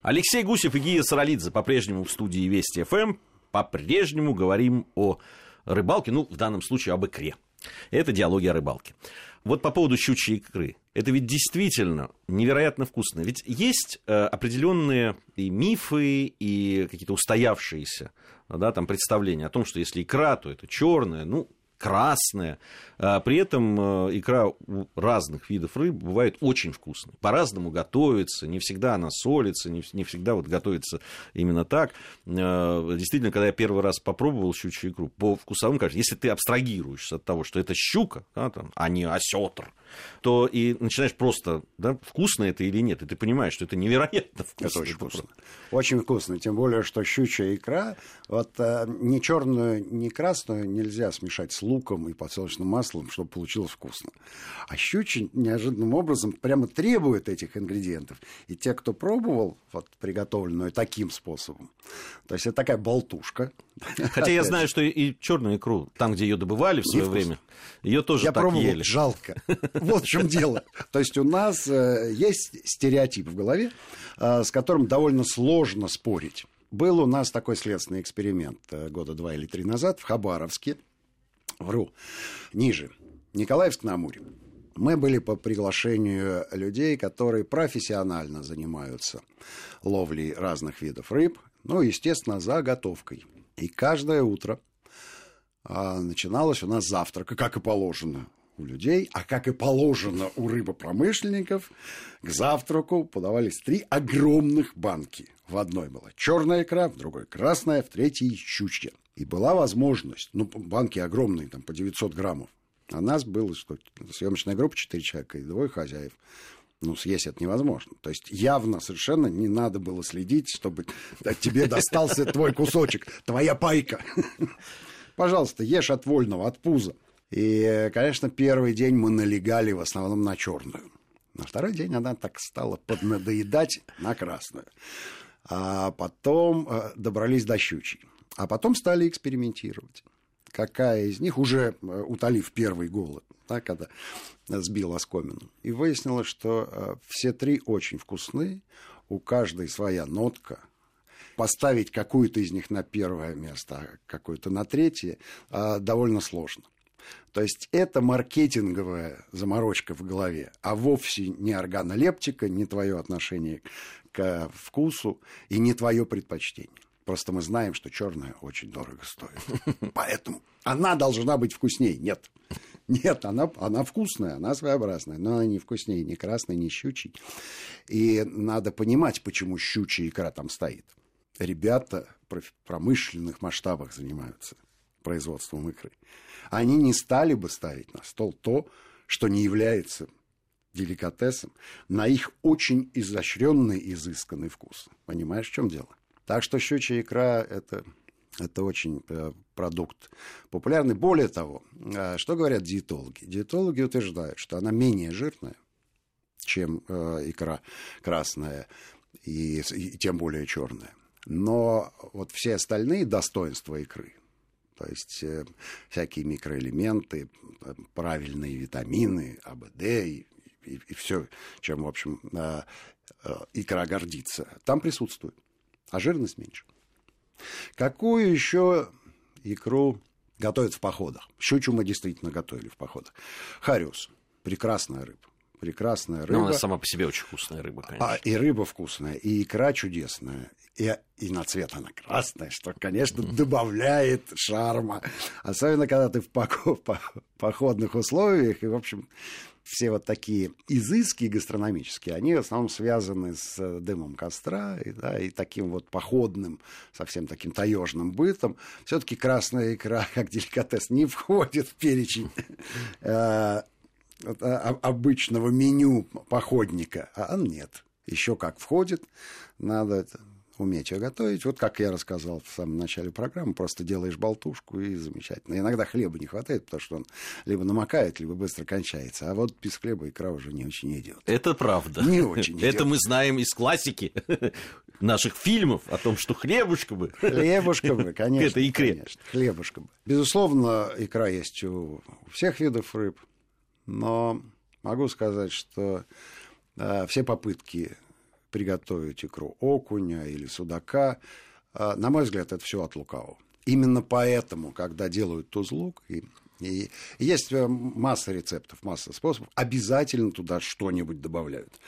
Алексей Гусев и Гия Саралидзе по-прежнему в студии Вести ФМ. По-прежнему говорим о рыбалке, ну, в данном случае об икре. Это диалоги о рыбалке. Вот по поводу щучьей икры. Это ведь действительно невероятно вкусно. Ведь есть э, определенные и мифы, и какие-то устоявшиеся да, там представления о том, что если икра, то это черная. Ну, красная. А при этом э, икра разных видов рыб бывает очень вкусной. По-разному готовится, не всегда она солится, не, всегда вот готовится именно так. Э, действительно, когда я первый раз попробовал щучью икру, по вкусовым кажется, если ты абстрагируешься от того, что это щука, да, там, а не осетр, то и начинаешь просто, да, вкусно это или нет, и ты понимаешь, что это невероятно вкусно. Это очень вкусно. Очень вкусно, тем более, что щучья икра, вот э, ни черную, ни красную нельзя смешать с луком и подсолнечным маслом, чтобы получилось вкусно. А щучья неожиданным образом прямо требует этих ингредиентов. И те, кто пробовал вот, приготовленную таким способом, то есть это такая болтушка. Хотя я знаю, что и черную икру, там, где ее добывали в свое время, ее тоже я так пробовал, ели. жалко. Вот в чем дело. То есть у нас э, есть стереотип в голове, э, с которым довольно сложно спорить. Был у нас такой следственный эксперимент э, года два или три назад в Хабаровске вру, ниже, Николаевск на Амуре. Мы были по приглашению людей, которые профессионально занимаются ловлей разных видов рыб, ну, естественно, заготовкой. И каждое утро а, начиналось у нас завтрака, как и положено у людей, а как и положено у рыбопромышленников, к завтраку подавались три огромных банки. В одной была черная икра, в другой красная, в третьей щучья. И была возможность, ну, банки огромные, там, по 900 граммов. А нас было, что съемочная группа 4 человека и двое хозяев. Ну, съесть это невозможно. То есть явно совершенно не надо было следить, чтобы тебе достался твой кусочек, твоя пайка. Пожалуйста, ешь от вольного, от пуза. И, конечно, первый день мы налегали в основном на черную. На второй день она так стала поднадоедать на красную. А потом э, добрались до щучьей. А потом стали экспериментировать. Какая из них, уже э, утолив первый голод, да, когда сбил оскомину. И выяснилось, что э, все три очень вкусные, у каждой своя нотка. Поставить какую-то из них на первое место, а какую-то на третье довольно сложно. То есть это маркетинговая заморочка в голове, а вовсе не органолептика, не твое отношение к вкусу и не твое предпочтение. Просто мы знаем, что черная очень дорого стоит. Поэтому она должна быть вкуснее. Нет. Нет, она, она вкусная, она своеобразная, но она не вкуснее ни красной, ни щучьей. И надо понимать, почему щучья икра там стоит. Ребята в промышленных масштабах занимаются производством икры они не стали бы ставить на стол то, что не является деликатесом, на их очень изощренный, изысканный вкус. Понимаешь, в чем дело? Так что щучья икра – это, это очень э, продукт популярный. Более того, э, что говорят диетологи? Диетологи утверждают, что она менее жирная, чем э, икра красная и, и тем более черная. Но вот все остальные достоинства икры, то есть всякие микроэлементы, правильные витамины, АБД и, и, и все, чем, в общем, икра гордится, там присутствует, а жирность меньше. Какую еще икру готовят в походах? Щучу мы действительно готовили в походах. Хариус, прекрасная рыба прекрасная рыба. Ну, она сама по себе очень вкусная рыба, конечно. А, и рыба вкусная, и икра чудесная, и, и на цвет она красная, что, конечно, добавляет шарма. Особенно, когда ты в походных условиях, и, в общем, все вот такие изыски гастрономические, они в основном связаны с э, дымом костра и, да, и таким вот походным, совсем таким таежным бытом. Все-таки красная икра, как деликатес, не входит в перечень э, обычного меню походника, а нет. Еще как входит, надо уметь ее готовить. Вот как я рассказал в самом начале программы, просто делаешь болтушку и замечательно. Иногда хлеба не хватает, потому что он либо намокает, либо быстро кончается. А вот без хлеба икра уже не очень идет. Это правда. Не очень идет. Это мы знаем из классики наших фильмов о том, что хлебушка бы. Хлебушка бы, конечно. Это икре. Конечно, хлебушка бы. Безусловно, икра есть у всех видов рыб но могу сказать, что э, все попытки приготовить икру окуня или судака. А, на мой взгляд, это все от лукавого. Именно поэтому, когда делают тузлук, и, и есть э, масса рецептов, масса способов, обязательно туда что-нибудь добавляют.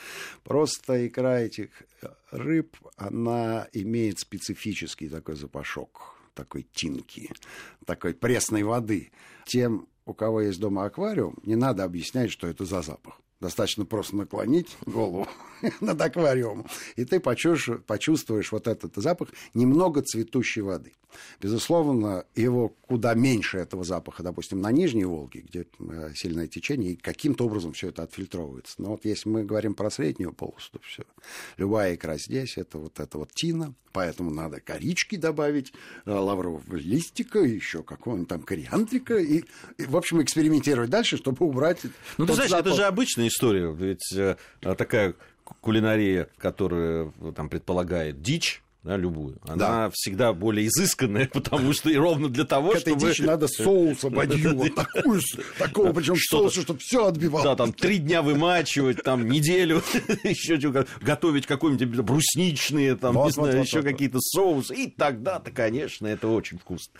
Просто икра этих рыб, она имеет специфический такой запашок, такой тинки, такой пресной воды. Тем, у кого есть дома аквариум, не надо объяснять, что это за запах. Достаточно просто наклонить голову над аквариумом, и ты почувствуешь, почувствуешь вот этот запах немного цветущей воды. Безусловно, его куда меньше этого запаха, допустим, на Нижней Волге, где э, сильное течение, и каким-то образом все это отфильтровывается. Но вот если мы говорим про среднюю полосу, то все. Любая икра здесь, это вот это вот тина, поэтому надо корички добавить, э, лаврового листика, еще какого-нибудь там кориандрика, и, и, в общем, экспериментировать дальше, чтобы убрать... Ну, ты знаешь, запах. это же обычная история, ведь э, такая кулинария, которая там предполагает дичь, да, любую, она да. всегда более изысканная, потому что и ровно для того, К чтобы... Этой дичи надо соуса бадью, вот такую, такого, причем соуса, чтобы все отбивало. Да, там три дня вымачивать, там неделю еще готовить какой-нибудь брусничные, там, не знаю, еще какие-то соусы, и тогда-то, конечно, это очень вкусно.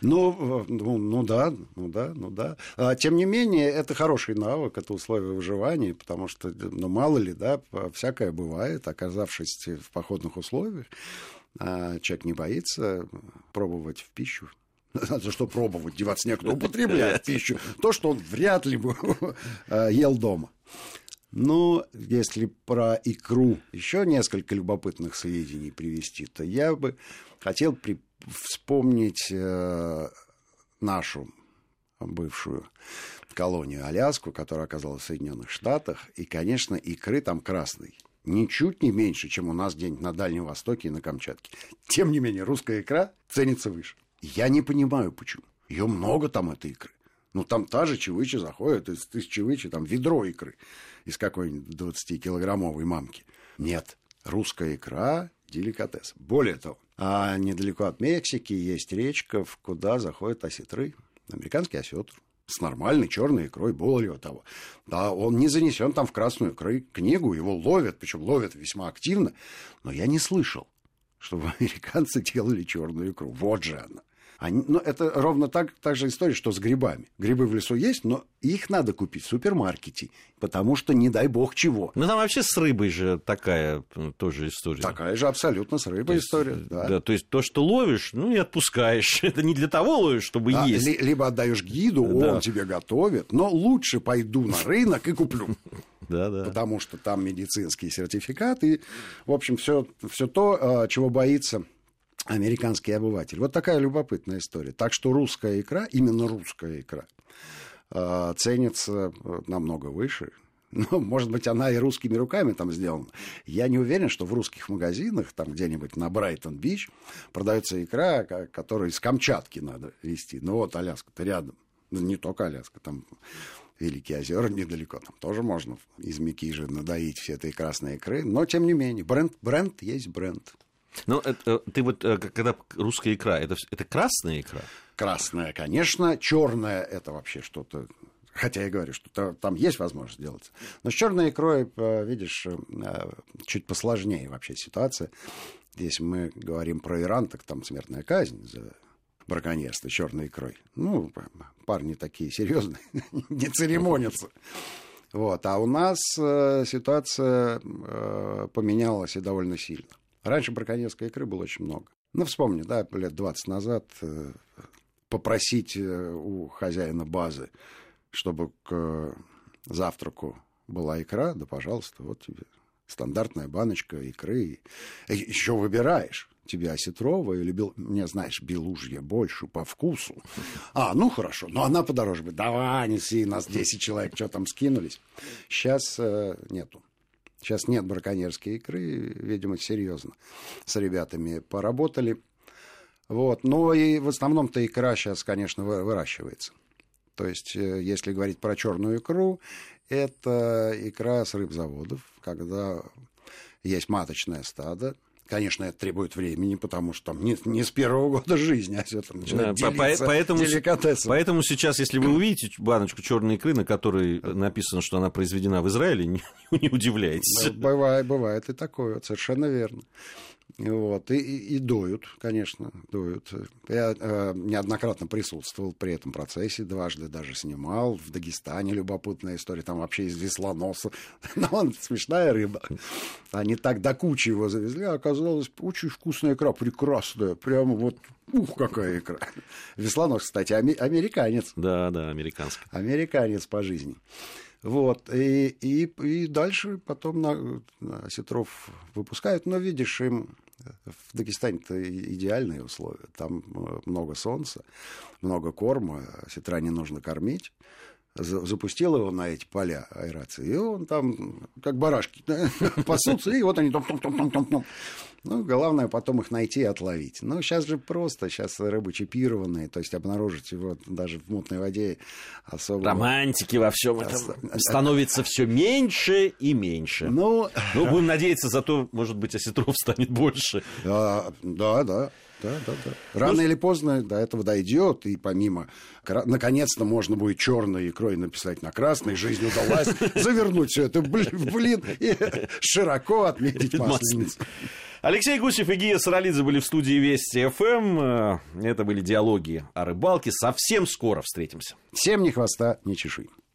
Ну, ну, ну да, ну да, ну да. А, тем не менее, это хороший навык, это условие выживания, потому что, ну, мало ли, да, всякое бывает, оказавшись в походных условиях, а человек не боится пробовать в пищу. За что пробовать, деваться некуда, употребляет пищу, то, что он вряд ли бы а, ел дома. Но если про икру еще несколько любопытных сведений привести, то я бы хотел при вспомнить э, нашу бывшую колонию Аляску, которая оказалась в Соединенных Штатах, и, конечно, икры там красной ничуть не меньше, чем у нас где-нибудь на Дальнем Востоке и на Камчатке. Тем не менее, русская икра ценится выше. Я не понимаю, почему. Ее много там, этой икры. Ну, там та же чевыча заходит, из, из чевычи там ведро икры из какой-нибудь 20-килограммовой мамки. Нет, русская икра – деликатес. Более того, а недалеко от Мексики есть речка, куда заходят осетры, американский осетр с нормальной черной икрой, более того. Да, он не занесен там в красную книгу, его ловят, причем ловят весьма активно, но я не слышал, чтобы американцы делали черную икру. Вот же она. Они, ну, это ровно так, так же история, что с грибами. Грибы в лесу есть, но их надо купить в супермаркете, потому что не дай бог чего. Ну, там вообще с рыбой же такая ну, тоже история. Такая же абсолютно с рыбой есть, история, да. да. То есть то, что ловишь, ну и отпускаешь. Это не для того ловишь, чтобы да, есть. Ли, либо отдаешь гиду, да. он тебе готовит, но лучше пойду на рынок и куплю. Да, да. Потому что там медицинский сертификат и, в общем, все, то, а, чего боится американский обыватель. Вот такая любопытная история. Так что русская икра, именно русская икра, а, ценится э, намного выше. Ну, может быть, она и русскими руками там сделана. Я не уверен, что в русских магазинах, там где-нибудь на Брайтон-Бич, продается икра, которую из Камчатки надо везти. Ну вот, Аляска-то рядом. Ну, не только Аляска, там Великие озера недалеко, там тоже можно из Микижи надоить все этой красной икры. Но, тем не менее, бренд, бренд есть бренд. Ну, это, ты вот, э, когда русская икра, это, это красная икра? Красная, конечно. Черная это вообще что-то Хотя я говорю, что там есть возможность сделать. Но с черной икрой, э, видишь, э, чуть посложнее вообще ситуация. Если мы говорим про Иран, так там смертная казнь за браконьерство черной икрой. Ну, парни такие серьезные, не церемонятся. Вот. А у нас ситуация поменялась и довольно сильно. Раньше браконьерской икры было очень много. Ну, вспомни, да, лет 20 назад э, попросить э, у хозяина базы, чтобы к завтраку была икра, да, пожалуйста, вот тебе стандартная баночка икры. Еще выбираешь тебе осетровая или бел... мне, знаешь, белужья больше по вкусу. А, ну хорошо, но она подороже будет. Давай, неси, нас 10 человек, что там скинулись. Сейчас э, нету. Сейчас нет браконьерской икры, видимо, серьезно с ребятами поработали. Вот. Но и в основном-то икра сейчас, конечно, выращивается. То есть, э, если говорить про черную икру, это икра с рыбзаводов, когда есть маточное стадо, Конечно, это требует времени, потому что там не, не с первого года жизни, а все там начинает Да, по- делиться поэтому, деликатесом. поэтому сейчас, если вы увидите баночку черной икры, на которой написано, что она произведена в Израиле, не, не удивляйтесь. Да, Бывает, бывает и такое, совершенно верно. Вот, и, и, дуют, конечно, дуют. Я э, неоднократно присутствовал при этом процессе, дважды даже снимал. В Дагестане любопытная история, там вообще из веслоноса. Но он смешная рыба. Они так до кучи его завезли, а оказалось, очень вкусная икра, прекрасная. Прямо вот, ух, какая икра. Веслонос, кстати, аме- американец. Да, да, американский. Американец по жизни. Вот, и, и, и дальше потом на, на осетров выпускают, но видишь, им в Дагестане-то и- идеальные условия. Там э, много солнца, много корма, осетра не нужно кормить. За- Запустил его на эти поля аэрации, и он там, как барашки, пасутся, и вот они том-том-том-том-том. Ну, главное потом их найти и отловить. Ну, сейчас же просто, сейчас рыбы чипированные, то есть обнаружить его даже в мутной воде особо... Романтики во всем этом становится все меньше и меньше. Ну, Ну, будем надеяться, зато, может быть, осетров станет больше. Да, да, да. Да, да, да. Рано или поздно до этого дойдет, и помимо наконец-то можно будет черной икрой написать на красной, жизнь удалась, завернуть все это, блин, блин, и широко отметить масленицу. Алексей Гусев и Гия Саралидзе были в студии Вести ФМ. Это были диалоги о рыбалке. Совсем скоро встретимся. Всем ни хвоста, ни чешуи.